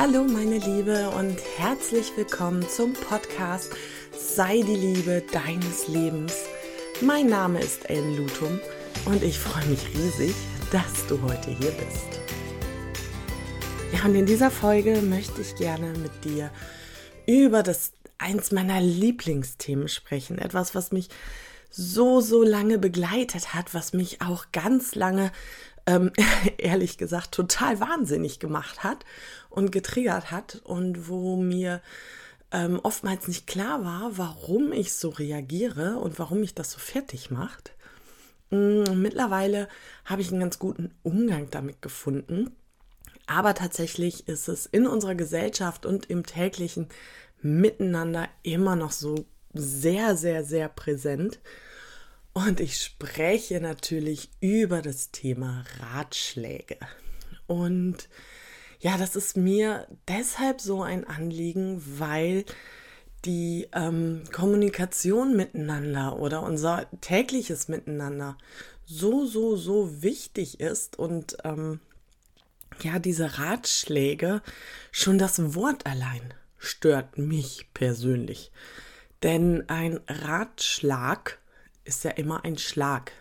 Hallo meine Liebe und herzlich willkommen zum Podcast Sei die Liebe deines Lebens. Mein Name ist Ellen Lutum und ich freue mich riesig, dass du heute hier bist. Ja, und in dieser Folge möchte ich gerne mit dir über das eins meiner Lieblingsthemen sprechen. Etwas, was mich so, so lange begleitet hat, was mich auch ganz lange, ähm, ehrlich gesagt, total wahnsinnig gemacht hat und getriggert hat und wo mir ähm, oftmals nicht klar war, warum ich so reagiere und warum mich das so fertig macht. Mm, mittlerweile habe ich einen ganz guten Umgang damit gefunden. Aber tatsächlich ist es in unserer Gesellschaft und im täglichen Miteinander immer noch so sehr, sehr, sehr präsent. Und ich spreche natürlich über das Thema Ratschläge. Und ja, das ist mir deshalb so ein Anliegen, weil die ähm, Kommunikation miteinander oder unser tägliches Miteinander so, so, so wichtig ist und ähm, ja, diese Ratschläge, schon das Wort allein stört mich persönlich. Denn ein Ratschlag ist ja immer ein Schlag,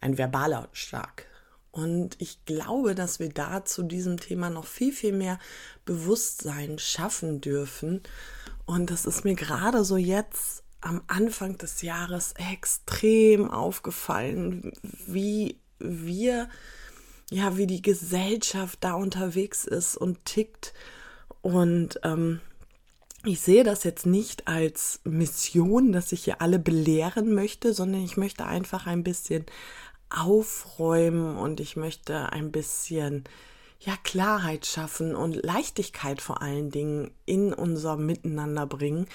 ein verbaler Schlag. Und ich glaube, dass wir da zu diesem Thema noch viel, viel mehr Bewusstsein schaffen dürfen. Und das ist mir gerade so jetzt am Anfang des Jahres extrem aufgefallen, wie wir, ja, wie die Gesellschaft da unterwegs ist und tickt. Und ähm, ich sehe das jetzt nicht als Mission, dass ich hier alle belehren möchte, sondern ich möchte einfach ein bisschen aufräumen und ich möchte ein bisschen ja Klarheit schaffen und Leichtigkeit vor allen Dingen in unser Miteinander bringen.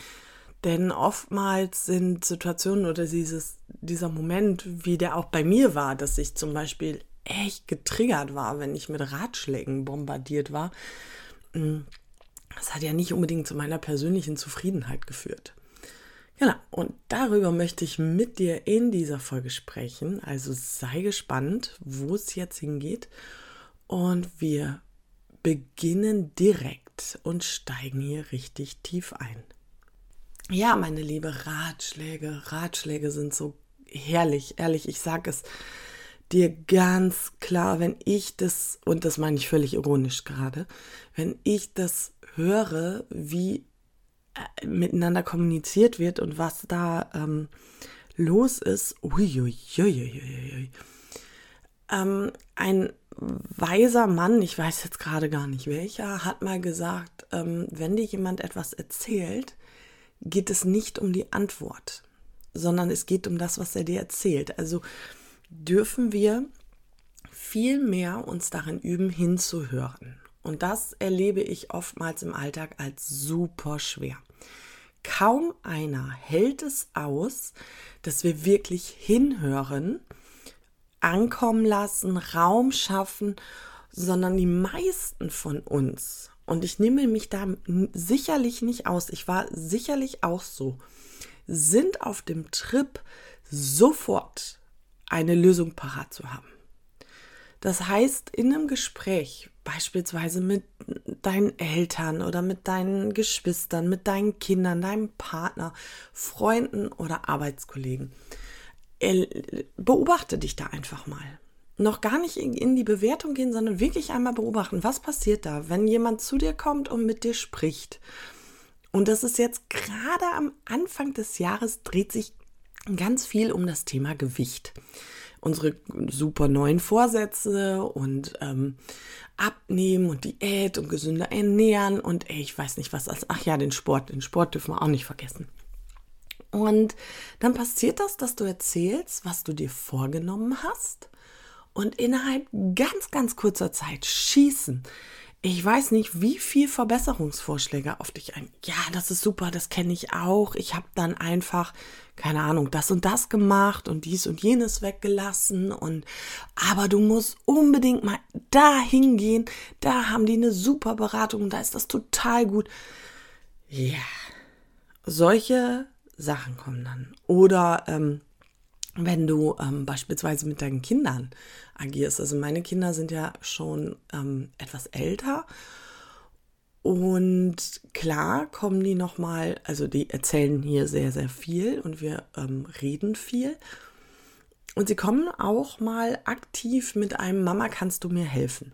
Denn oftmals sind Situationen oder dieses, dieser Moment, wie der auch bei mir war, dass ich zum Beispiel echt getriggert war, wenn ich mit Ratschlägen bombardiert war, hm, das hat ja nicht unbedingt zu meiner persönlichen Zufriedenheit geführt. Genau, und darüber möchte ich mit dir in dieser Folge sprechen. Also sei gespannt, wo es jetzt hingeht. Und wir beginnen direkt und steigen hier richtig tief ein. Ja, meine liebe Ratschläge, Ratschläge sind so herrlich, ehrlich, ich sage es dir ganz klar, wenn ich das, und das meine ich völlig ironisch gerade, wenn ich das höre, wie äh, miteinander kommuniziert wird und was da ähm, los ist. Uiuiuiuiui. Ähm, ein weiser Mann, ich weiß jetzt gerade gar nicht welcher, hat mal gesagt, ähm, wenn dir jemand etwas erzählt, geht es nicht um die Antwort, sondern es geht um das, was er dir erzählt. Also dürfen wir viel mehr uns darin üben, hinzuhören. Und das erlebe ich oftmals im Alltag als super schwer. Kaum einer hält es aus, dass wir wirklich hinhören, ankommen lassen, Raum schaffen, sondern die meisten von uns, und ich nehme mich da sicherlich nicht aus, ich war sicherlich auch so, sind auf dem Trip sofort eine Lösung parat zu haben. Das heißt, in einem Gespräch, beispielsweise mit deinen Eltern oder mit deinen Geschwistern, mit deinen Kindern, deinem Partner, Freunden oder Arbeitskollegen, beobachte dich da einfach mal. Noch gar nicht in die Bewertung gehen, sondern wirklich einmal beobachten, was passiert da, wenn jemand zu dir kommt und mit dir spricht. Und das ist jetzt gerade am Anfang des Jahres dreht sich ganz viel um das Thema Gewicht unsere super neuen Vorsätze und ähm, abnehmen und Diät und gesünder ernähren und ey, ich weiß nicht was. Also, ach ja, den Sport, den Sport dürfen wir auch nicht vergessen. Und dann passiert das, dass du erzählst, was du dir vorgenommen hast und innerhalb ganz, ganz kurzer Zeit schießen ich weiß nicht, wie viel Verbesserungsvorschläge auf dich ein. Ja, das ist super, das kenne ich auch. Ich habe dann einfach, keine Ahnung, das und das gemacht und dies und jenes weggelassen und aber du musst unbedingt mal da hingehen. Da haben die eine super Beratung, da ist das total gut. Ja, solche Sachen kommen dann. Oder ähm, wenn du ähm, beispielsweise mit deinen Kindern agierst. Also meine Kinder sind ja schon ähm, etwas älter Und klar kommen die nochmal, also die erzählen hier sehr, sehr viel und wir ähm, reden viel. Und sie kommen auch mal aktiv mit einem Mama, kannst du mir helfen?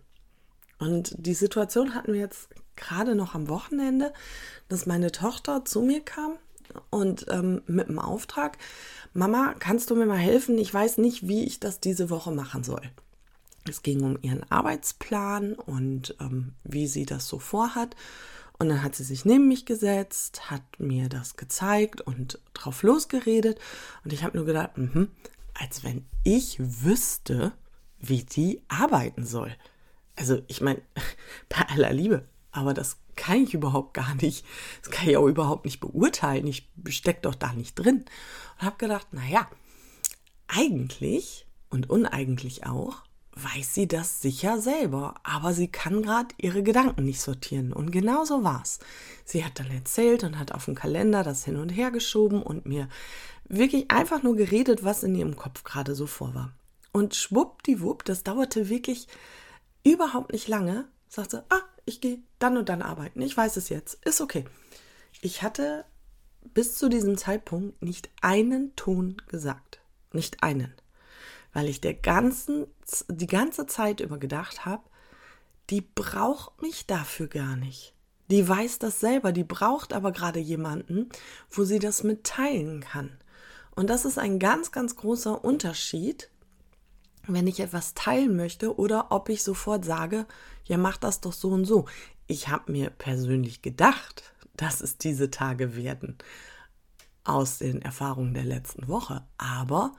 Und die Situation hatten wir jetzt gerade noch am Wochenende, dass meine Tochter zu mir kam und ähm, mit dem Auftrag, Mama, kannst du mir mal helfen? Ich weiß nicht, wie ich das diese Woche machen soll. Es ging um ihren Arbeitsplan und ähm, wie sie das so vorhat. Und dann hat sie sich neben mich gesetzt, hat mir das gezeigt und drauf losgeredet. Und ich habe nur gedacht, mh, als wenn ich wüsste, wie die arbeiten soll. Also ich meine, bei aller Liebe, aber das kann ich überhaupt gar nicht. Das kann ich auch überhaupt nicht beurteilen. Ich stecke doch da nicht drin. Und habe gedacht, naja, eigentlich und uneigentlich auch, weiß sie das sicher selber, aber sie kann gerade ihre Gedanken nicht sortieren. Und genau so war's. Sie hat dann erzählt und hat auf dem Kalender das hin und her geschoben und mir wirklich einfach nur geredet, was in ihrem Kopf gerade so vor war. Und schwuppdiwupp, das dauerte wirklich überhaupt nicht lange, sagt sie, ah, ich gehe dann und dann arbeiten. Ich weiß es jetzt. Ist okay. Ich hatte bis zu diesem Zeitpunkt nicht einen Ton gesagt. Nicht einen weil ich der ganzen, die ganze Zeit über gedacht habe, die braucht mich dafür gar nicht. Die weiß das selber, die braucht aber gerade jemanden, wo sie das mitteilen kann. Und das ist ein ganz, ganz großer Unterschied, wenn ich etwas teilen möchte oder ob ich sofort sage, ja, mach das doch so und so. Ich habe mir persönlich gedacht, dass es diese Tage werden aus den Erfahrungen der letzten Woche. Aber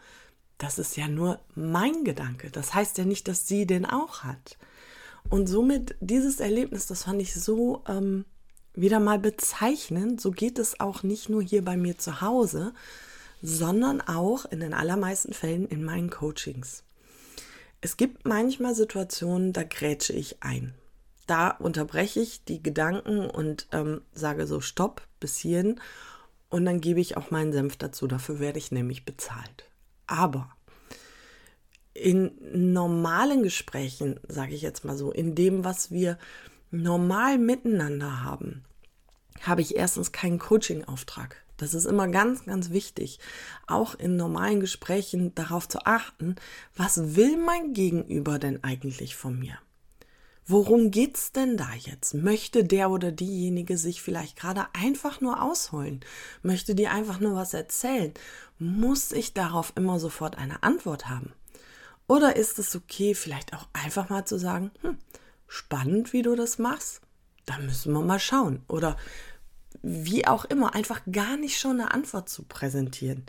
das ist ja nur mein Gedanke. Das heißt ja nicht, dass sie den auch hat. Und somit dieses Erlebnis, das fand ich so ähm, wieder mal bezeichnend. So geht es auch nicht nur hier bei mir zu Hause, sondern auch in den allermeisten Fällen in meinen Coachings. Es gibt manchmal Situationen, da grätsche ich ein. Da unterbreche ich die Gedanken und ähm, sage so Stopp bis hierhin und dann gebe ich auch meinen Senf dazu. Dafür werde ich nämlich bezahlt. Aber in normalen Gesprächen, sage ich jetzt mal so, in dem, was wir normal miteinander haben, habe ich erstens keinen Coaching-Auftrag. Das ist immer ganz, ganz wichtig, auch in normalen Gesprächen darauf zu achten, was will mein Gegenüber denn eigentlich von mir? Worum geht's denn da jetzt? Möchte der oder diejenige sich vielleicht gerade einfach nur ausholen? Möchte die einfach nur was erzählen? Muss ich darauf immer sofort eine Antwort haben? Oder ist es okay, vielleicht auch einfach mal zu sagen, hm, spannend, wie du das machst? Da müssen wir mal schauen. Oder wie auch immer, einfach gar nicht schon eine Antwort zu präsentieren.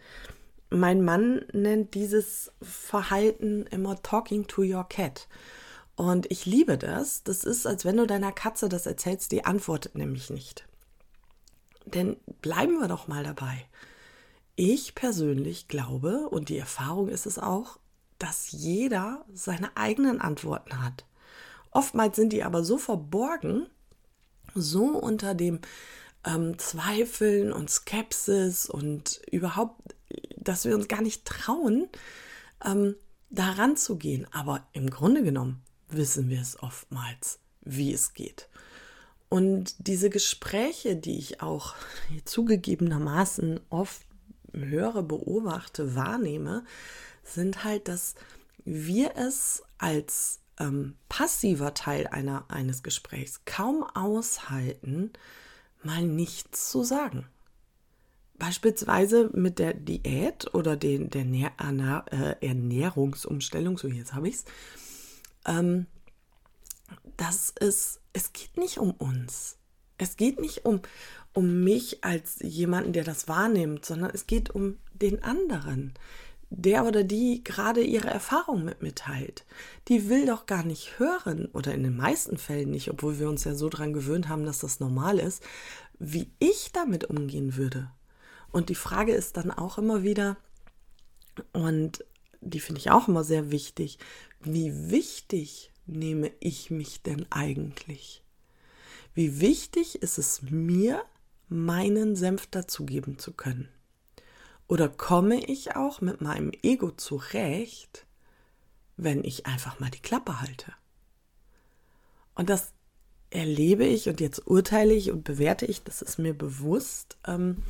Mein Mann nennt dieses Verhalten immer Talking to your cat. Und ich liebe das. Das ist, als wenn du deiner Katze das erzählst, die antwortet nämlich nicht. Denn bleiben wir doch mal dabei. Ich persönlich glaube, und die Erfahrung ist es auch, dass jeder seine eigenen Antworten hat. Oftmals sind die aber so verborgen, so unter dem ähm, Zweifeln und Skepsis und überhaupt, dass wir uns gar nicht trauen, ähm, daran zu gehen. Aber im Grunde genommen wissen wir es oftmals, wie es geht. Und diese Gespräche, die ich auch zugegebenermaßen oft höre, beobachte, wahrnehme, sind halt, dass wir es als ähm, passiver Teil einer, eines Gesprächs kaum aushalten, mal nichts zu sagen. Beispielsweise mit der Diät oder den, der Nähr äh, Ernährungsumstellung, so jetzt habe ich es, ähm, das ist, es geht nicht um uns. Es geht nicht um, um mich als jemanden, der das wahrnimmt, sondern es geht um den anderen. Der oder die gerade ihre Erfahrung mit mitteilt. Die will doch gar nicht hören, oder in den meisten Fällen nicht, obwohl wir uns ja so dran gewöhnt haben, dass das normal ist, wie ich damit umgehen würde. Und die Frage ist dann auch immer wieder, und die finde ich auch immer sehr wichtig, wie wichtig nehme ich mich denn eigentlich? Wie wichtig ist es mir, meinen Senf dazugeben zu können? Oder komme ich auch mit meinem Ego zurecht, wenn ich einfach mal die Klappe halte? Und das erlebe ich und jetzt urteile ich und bewerte ich, das ist mir bewusst, ähm,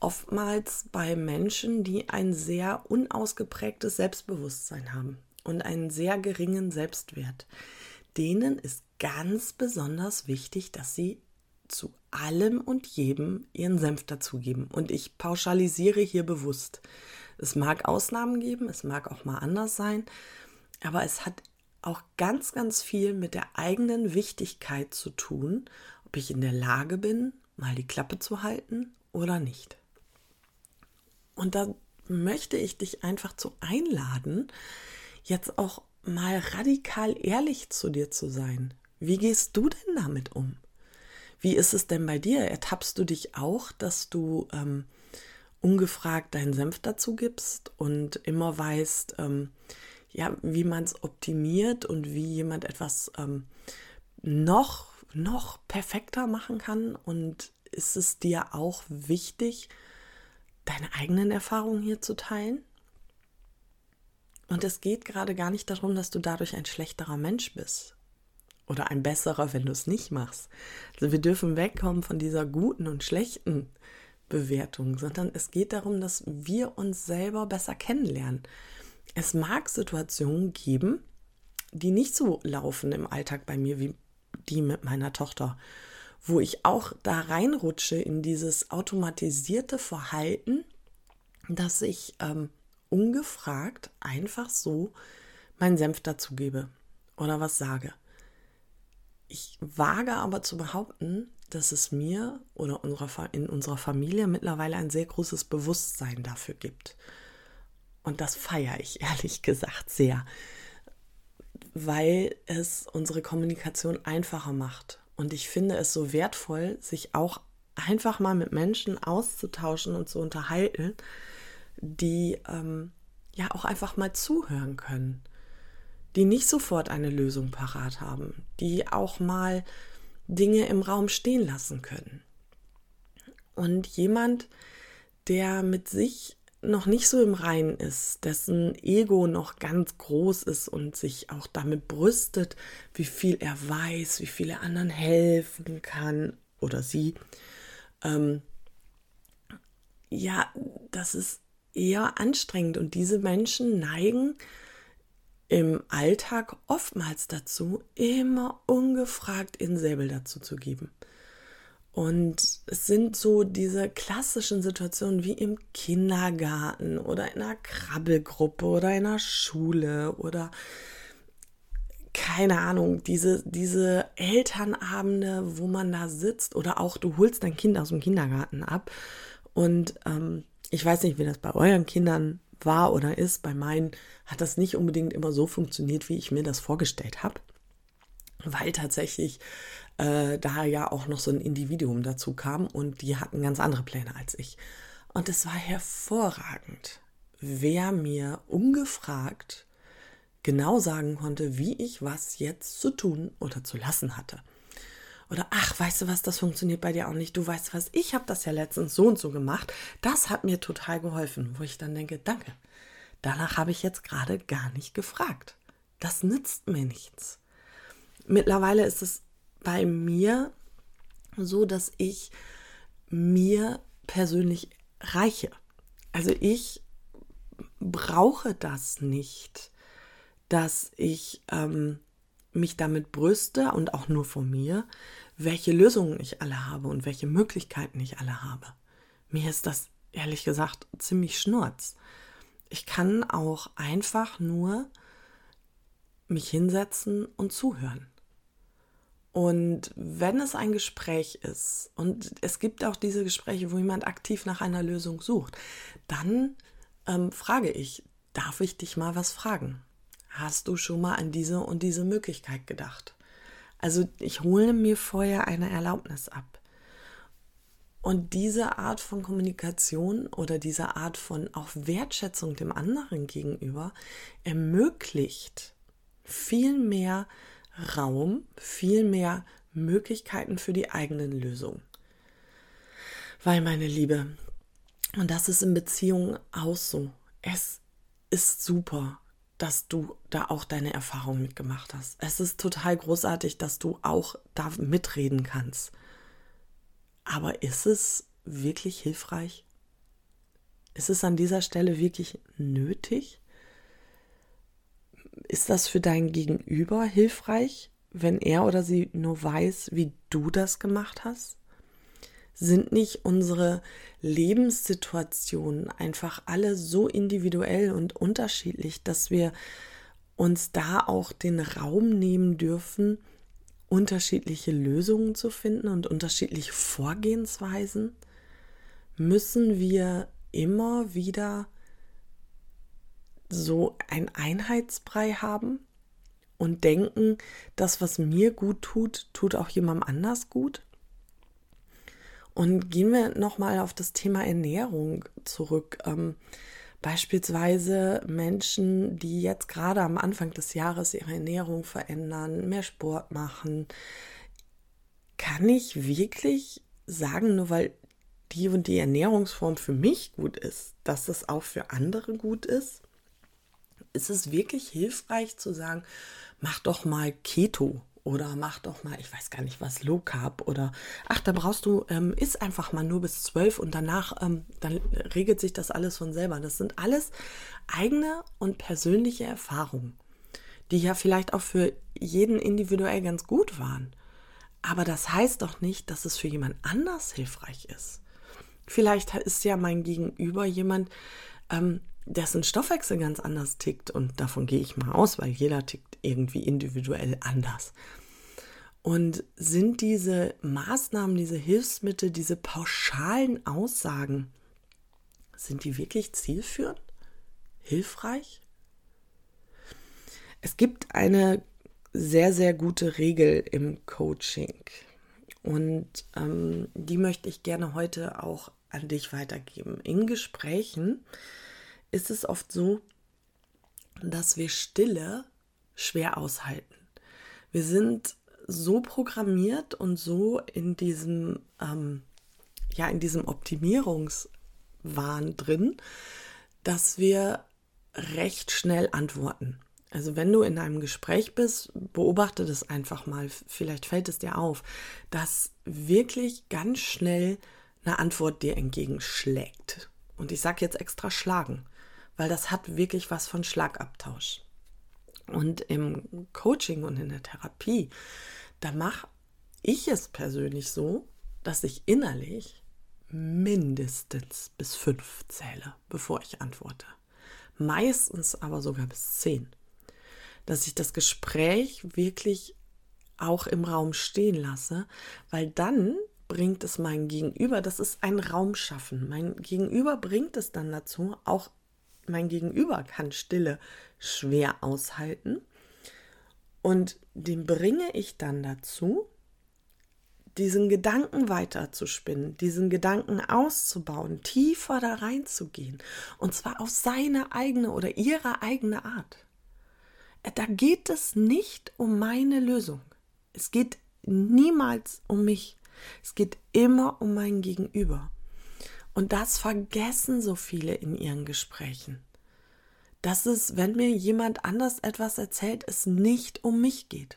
oftmals bei Menschen, die ein sehr unausgeprägtes Selbstbewusstsein haben und einen sehr geringen Selbstwert. Denen ist ganz besonders wichtig, dass sie zu allem und jedem ihren Senf dazugeben. Und ich pauschalisiere hier bewusst. Es mag Ausnahmen geben, es mag auch mal anders sein, aber es hat auch ganz, ganz viel mit der eigenen Wichtigkeit zu tun, ob ich in der Lage bin, mal die Klappe zu halten oder nicht. Und da möchte ich dich einfach zu einladen, jetzt auch mal radikal ehrlich zu dir zu sein. Wie gehst du denn damit um? Wie ist es denn bei dir? Ertappst du dich auch, dass du ähm, ungefragt deinen Senf dazu gibst und immer weißt, ähm, ja, wie man es optimiert und wie jemand etwas ähm, noch, noch perfekter machen kann? Und ist es dir auch wichtig, deine eigenen Erfahrungen hier zu teilen? Und es geht gerade gar nicht darum, dass du dadurch ein schlechterer Mensch bist oder ein besserer, wenn du es nicht machst. Also wir dürfen wegkommen von dieser guten und schlechten Bewertung, sondern es geht darum, dass wir uns selber besser kennenlernen. Es mag Situationen geben, die nicht so laufen im Alltag bei mir wie die mit meiner Tochter, wo ich auch da reinrutsche in dieses automatisierte Verhalten, dass ich ähm, ungefragt einfach so meinen Senf dazugebe oder was sage. Ich wage aber zu behaupten, dass es mir oder in unserer Familie mittlerweile ein sehr großes Bewusstsein dafür gibt. Und das feiere ich ehrlich gesagt sehr, weil es unsere Kommunikation einfacher macht. Und ich finde es so wertvoll, sich auch einfach mal mit Menschen auszutauschen und zu unterhalten, die ähm, ja auch einfach mal zuhören können die nicht sofort eine Lösung parat haben, die auch mal Dinge im Raum stehen lassen können. Und jemand, der mit sich noch nicht so im Reinen ist, dessen Ego noch ganz groß ist und sich auch damit brüstet, wie viel er weiß, wie viel er anderen helfen kann oder sie, ähm, ja, das ist eher anstrengend und diese Menschen neigen im Alltag oftmals dazu, immer ungefragt in Säbel dazu zu geben. Und es sind so diese klassischen Situationen wie im Kindergarten oder in einer Krabbelgruppe oder in einer Schule oder keine Ahnung, diese, diese Elternabende, wo man da sitzt oder auch du holst dein Kind aus dem Kindergarten ab. Und ähm, ich weiß nicht, wie das bei euren Kindern war oder ist. Bei meinen hat das nicht unbedingt immer so funktioniert, wie ich mir das vorgestellt habe, weil tatsächlich äh, da ja auch noch so ein Individuum dazu kam und die hatten ganz andere Pläne als ich. Und es war hervorragend, wer mir ungefragt genau sagen konnte, wie ich was jetzt zu tun oder zu lassen hatte. Oder ach, weißt du was, das funktioniert bei dir auch nicht. Du weißt was, ich habe das ja letztens so und so gemacht. Das hat mir total geholfen, wo ich dann denke, danke. Danach habe ich jetzt gerade gar nicht gefragt. Das nützt mir nichts. Mittlerweile ist es bei mir so, dass ich mir persönlich reiche. Also ich brauche das nicht, dass ich ähm, mich damit brüste und auch nur von mir, welche Lösungen ich alle habe und welche Möglichkeiten ich alle habe. Mir ist das ehrlich gesagt ziemlich schnurz. Ich kann auch einfach nur mich hinsetzen und zuhören. Und wenn es ein Gespräch ist, und es gibt auch diese Gespräche, wo jemand aktiv nach einer Lösung sucht, dann ähm, frage ich, darf ich dich mal was fragen? Hast du schon mal an diese und diese Möglichkeit gedacht? Also ich hole mir vorher eine Erlaubnis ab. Und diese Art von Kommunikation oder diese Art von auch Wertschätzung dem anderen gegenüber ermöglicht viel mehr Raum, viel mehr Möglichkeiten für die eigenen Lösungen. Weil, meine Liebe, und das ist in Beziehungen auch so, es ist super, dass du da auch deine Erfahrungen mitgemacht hast. Es ist total großartig, dass du auch da mitreden kannst. Aber ist es wirklich hilfreich? Ist es an dieser Stelle wirklich nötig? Ist das für dein Gegenüber hilfreich, wenn er oder sie nur weiß, wie du das gemacht hast? Sind nicht unsere Lebenssituationen einfach alle so individuell und unterschiedlich, dass wir uns da auch den Raum nehmen dürfen, unterschiedliche Lösungen zu finden und unterschiedliche Vorgehensweisen? Müssen wir immer wieder so ein Einheitsbrei haben und denken, das, was mir gut tut, tut auch jemandem anders gut? Und gehen wir nochmal auf das Thema Ernährung zurück. Ähm, beispielsweise Menschen, die jetzt gerade am Anfang des Jahres ihre Ernährung verändern, mehr Sport machen. Kann ich wirklich sagen, nur weil die und die Ernährungsform für mich gut ist, dass es auch für andere gut ist? Ist es wirklich hilfreich zu sagen, mach doch mal Keto oder mach doch mal, ich weiß gar nicht was, Low Carb oder ach, da brauchst du, ähm, isst einfach mal nur bis zwölf und danach, ähm, dann regelt sich das alles von selber. Das sind alles eigene und persönliche Erfahrungen, die ja vielleicht auch für jeden individuell ganz gut waren. Aber das heißt doch nicht, dass es für jemand anders hilfreich ist. Vielleicht ist ja mein Gegenüber jemand, ähm, dessen Stoffwechsel ganz anders tickt und davon gehe ich mal aus, weil jeder tickt irgendwie individuell anders. Und sind diese Maßnahmen, diese Hilfsmittel, diese pauschalen Aussagen, sind die wirklich zielführend? Hilfreich? Es gibt eine sehr, sehr gute Regel im Coaching. Und ähm, die möchte ich gerne heute auch an dich weitergeben. In Gesprächen ist es oft so, dass wir Stille schwer aushalten. Wir sind so programmiert und so in diesem, ähm, ja, in diesem Optimierungswahn drin, dass wir recht schnell antworten. Also wenn du in einem Gespräch bist, beobachte das einfach mal. Vielleicht fällt es dir auf, dass wirklich ganz schnell eine Antwort dir entgegenschlägt. Und ich sage jetzt extra schlagen weil das hat wirklich was von Schlagabtausch. Und im Coaching und in der Therapie, da mache ich es persönlich so, dass ich innerlich mindestens bis fünf zähle, bevor ich antworte. Meistens aber sogar bis zehn. Dass ich das Gespräch wirklich auch im Raum stehen lasse, weil dann bringt es mein Gegenüber, das ist ein Raum schaffen. Mein Gegenüber bringt es dann dazu, auch mein Gegenüber kann Stille schwer aushalten. Und den bringe ich dann dazu, diesen Gedanken weiterzuspinnen, diesen Gedanken auszubauen, tiefer da reinzugehen. Und zwar auf seine eigene oder ihre eigene Art. Da geht es nicht um meine Lösung. Es geht niemals um mich. Es geht immer um mein Gegenüber. Und das vergessen so viele in ihren Gesprächen. Dass es, wenn mir jemand anders etwas erzählt, es nicht um mich geht.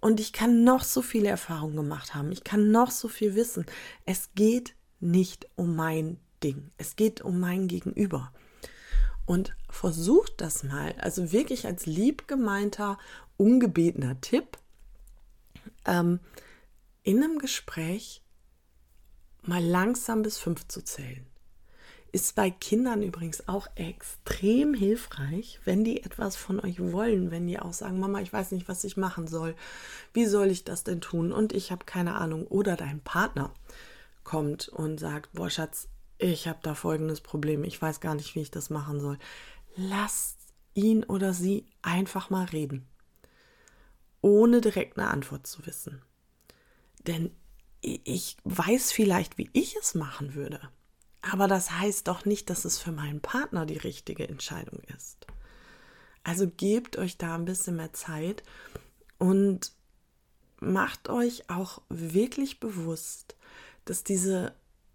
Und ich kann noch so viele Erfahrungen gemacht haben. Ich kann noch so viel wissen. Es geht nicht um mein Ding. Es geht um mein Gegenüber. Und versucht das mal, also wirklich als lieb gemeinter, ungebetener Tipp, ähm, in einem Gespräch mal langsam bis fünf zu zählen. Ist bei Kindern übrigens auch extrem hilfreich, wenn die etwas von euch wollen, wenn die auch sagen, Mama, ich weiß nicht, was ich machen soll. Wie soll ich das denn tun? Und ich habe keine Ahnung. Oder dein Partner kommt und sagt, boah Schatz, ich habe da folgendes Problem, ich weiß gar nicht, wie ich das machen soll. Lasst ihn oder sie einfach mal reden, ohne direkt eine Antwort zu wissen. Denn ich weiß vielleicht, wie ich es machen würde. Aber das heißt doch nicht, dass es für meinen Partner die richtige Entscheidung ist. Also gebt euch da ein bisschen mehr Zeit und macht euch auch wirklich bewusst, dass diese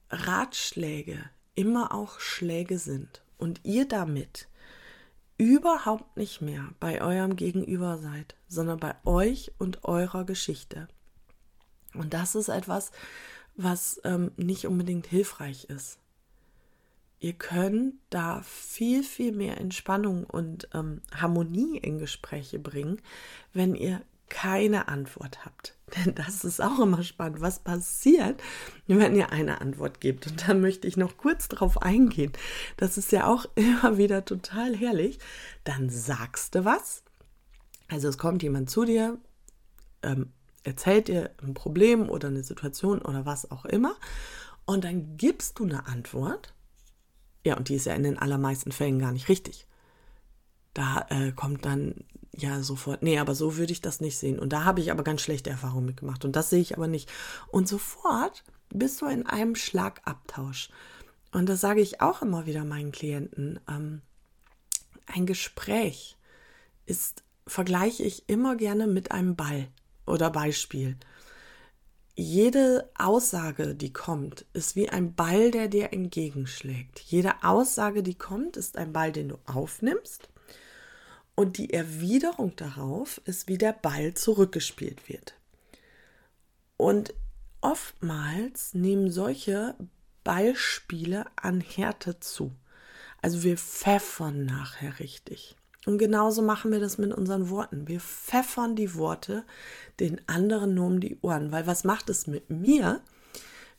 Ratschläge immer auch Schläge sind und ihr damit überhaupt nicht mehr bei eurem Gegenüber seid, sondern bei euch und eurer Geschichte. Und das ist etwas, was ähm, nicht unbedingt hilfreich ist. Ihr könnt da viel, viel mehr Entspannung und ähm, Harmonie in Gespräche bringen, wenn ihr keine Antwort habt. Denn das ist auch immer spannend, was passiert, wenn ihr eine Antwort gebt. Und da möchte ich noch kurz drauf eingehen. Das ist ja auch immer wieder total herrlich. Dann sagst du was. Also es kommt jemand zu dir, ähm, erzählt dir ein Problem oder eine Situation oder was auch immer. Und dann gibst du eine Antwort. Ja, und die ist ja in den allermeisten Fällen gar nicht richtig. Da äh, kommt dann ja sofort, nee, aber so würde ich das nicht sehen. Und da habe ich aber ganz schlechte Erfahrungen mitgemacht. Und das sehe ich aber nicht. Und sofort bist du in einem Schlagabtausch. Und das sage ich auch immer wieder meinen Klienten. Ähm, ein Gespräch ist, vergleiche ich immer gerne mit einem Ball oder Beispiel. Jede Aussage, die kommt, ist wie ein Ball, der dir entgegenschlägt. Jede Aussage, die kommt, ist ein Ball, den du aufnimmst. Und die Erwiderung darauf ist, wie der Ball zurückgespielt wird. Und oftmals nehmen solche Ballspiele an Härte zu. Also wir pfeffern nachher richtig. Und genauso machen wir das mit unseren Worten. Wir pfeffern die Worte den anderen nur um die Ohren. Weil was macht es mit mir,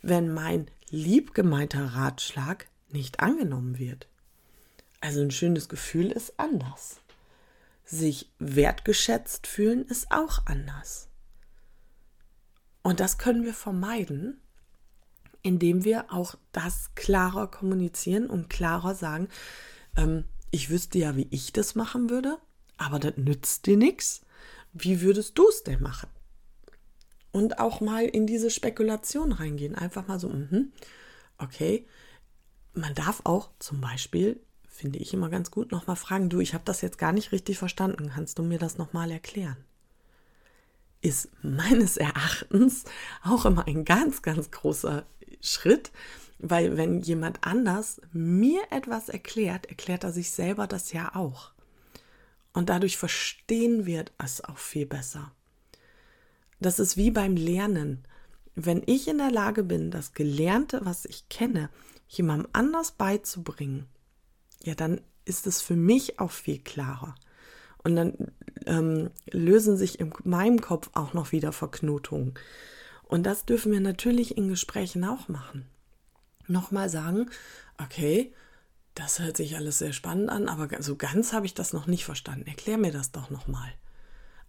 wenn mein liebgemeinter Ratschlag nicht angenommen wird? Also ein schönes Gefühl ist anders. Sich wertgeschätzt fühlen ist auch anders. Und das können wir vermeiden, indem wir auch das klarer kommunizieren und klarer sagen, ähm, ich wüsste ja, wie ich das machen würde, aber das nützt dir nichts. Wie würdest du es denn machen? Und auch mal in diese Spekulation reingehen. Einfach mal so, mh, okay. Man darf auch zum Beispiel, finde ich immer ganz gut, nochmal fragen, du, ich habe das jetzt gar nicht richtig verstanden. Kannst du mir das nochmal erklären? Ist meines Erachtens auch immer ein ganz, ganz großer Schritt, weil wenn jemand anders mir etwas erklärt, erklärt er sich selber das ja auch. Und dadurch verstehen wir es auch viel besser. Das ist wie beim Lernen. Wenn ich in der Lage bin, das Gelernte, was ich kenne, jemandem anders beizubringen, ja, dann ist es für mich auch viel klarer. Und dann ähm, lösen sich in meinem Kopf auch noch wieder Verknotungen. Und das dürfen wir natürlich in Gesprächen auch machen nochmal sagen, okay, das hört sich alles sehr spannend an, aber so ganz habe ich das noch nicht verstanden. Erklär mir das doch nochmal.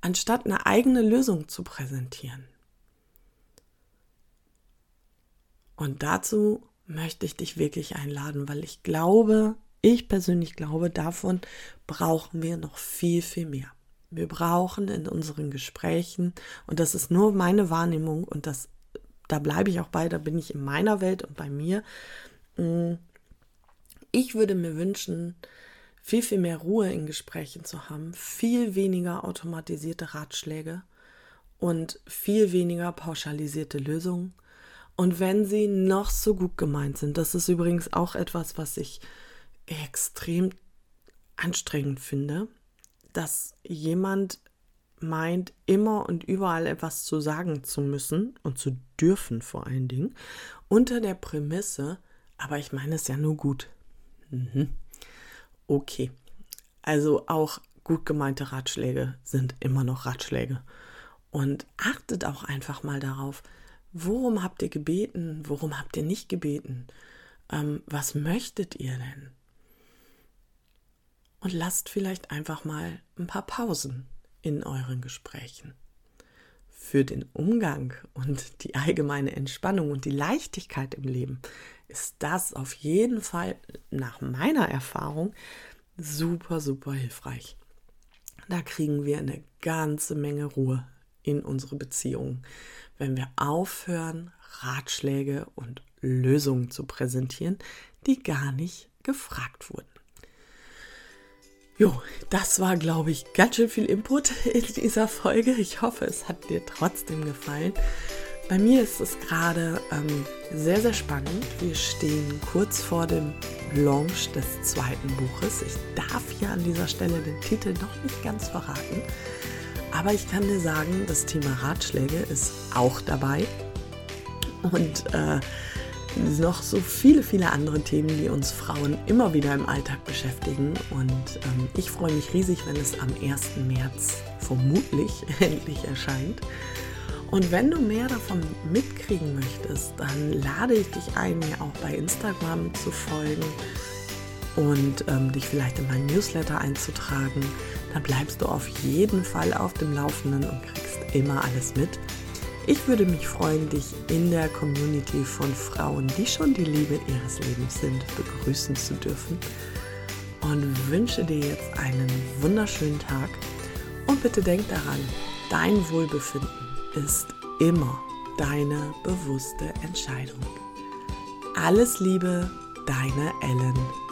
Anstatt eine eigene Lösung zu präsentieren. Und dazu möchte ich dich wirklich einladen, weil ich glaube, ich persönlich glaube, davon brauchen wir noch viel, viel mehr. Wir brauchen in unseren Gesprächen, und das ist nur meine Wahrnehmung und das da bleibe ich auch bei, da bin ich in meiner Welt und bei mir. Mm, ich würde mir wünschen, viel, viel mehr Ruhe in Gesprächen zu haben, viel weniger automatisierte Ratschläge und viel weniger pauschalisierte Lösungen. Und wenn sie noch so gut gemeint sind, das ist übrigens auch etwas, was ich extrem anstrengend finde, dass jemand meint, immer und überall etwas zu sagen zu müssen und zu dürfen vor allen Dingen, unter der Prämisse, aber ich meine es ja nur gut. Mhm. Okay, also auch gut gemeinte Ratschläge sind immer noch Ratschläge. Und achtet auch einfach mal darauf, worum habt ihr gebeten, worum habt ihr nicht gebeten, ähm, was möchtet ihr denn? Und lasst vielleicht einfach mal ein paar Pausen in euren Gesprächen. Für den Umgang und die allgemeine Entspannung und die Leichtigkeit im Leben ist das auf jeden Fall nach meiner Erfahrung super, super hilfreich. Da kriegen wir eine ganze Menge Ruhe in unsere Beziehungen, wenn wir aufhören, Ratschläge und Lösungen zu präsentieren, die gar nicht gefragt wurden. Jo, das war, glaube ich, ganz schön viel Input in dieser Folge. Ich hoffe, es hat dir trotzdem gefallen. Bei mir ist es gerade ähm, sehr, sehr spannend. Wir stehen kurz vor dem Launch des zweiten Buches. Ich darf hier an dieser Stelle den Titel noch nicht ganz verraten. Aber ich kann dir sagen, das Thema Ratschläge ist auch dabei. Und äh, noch so viele, viele andere Themen, die uns Frauen immer wieder im Alltag beschäftigen. Und ähm, ich freue mich riesig, wenn es am 1. März vermutlich endlich erscheint. Und wenn du mehr davon mitkriegen möchtest, dann lade ich dich ein, mir auch bei Instagram zu folgen und ähm, dich vielleicht in meinen Newsletter einzutragen. Dann bleibst du auf jeden Fall auf dem Laufenden und kriegst immer alles mit. Ich würde mich freuen, dich in der Community von Frauen, die schon die Liebe ihres Lebens sind, begrüßen zu dürfen. Und wünsche dir jetzt einen wunderschönen Tag. Und bitte denk daran, dein Wohlbefinden ist immer deine bewusste Entscheidung. Alles Liebe, deine Ellen.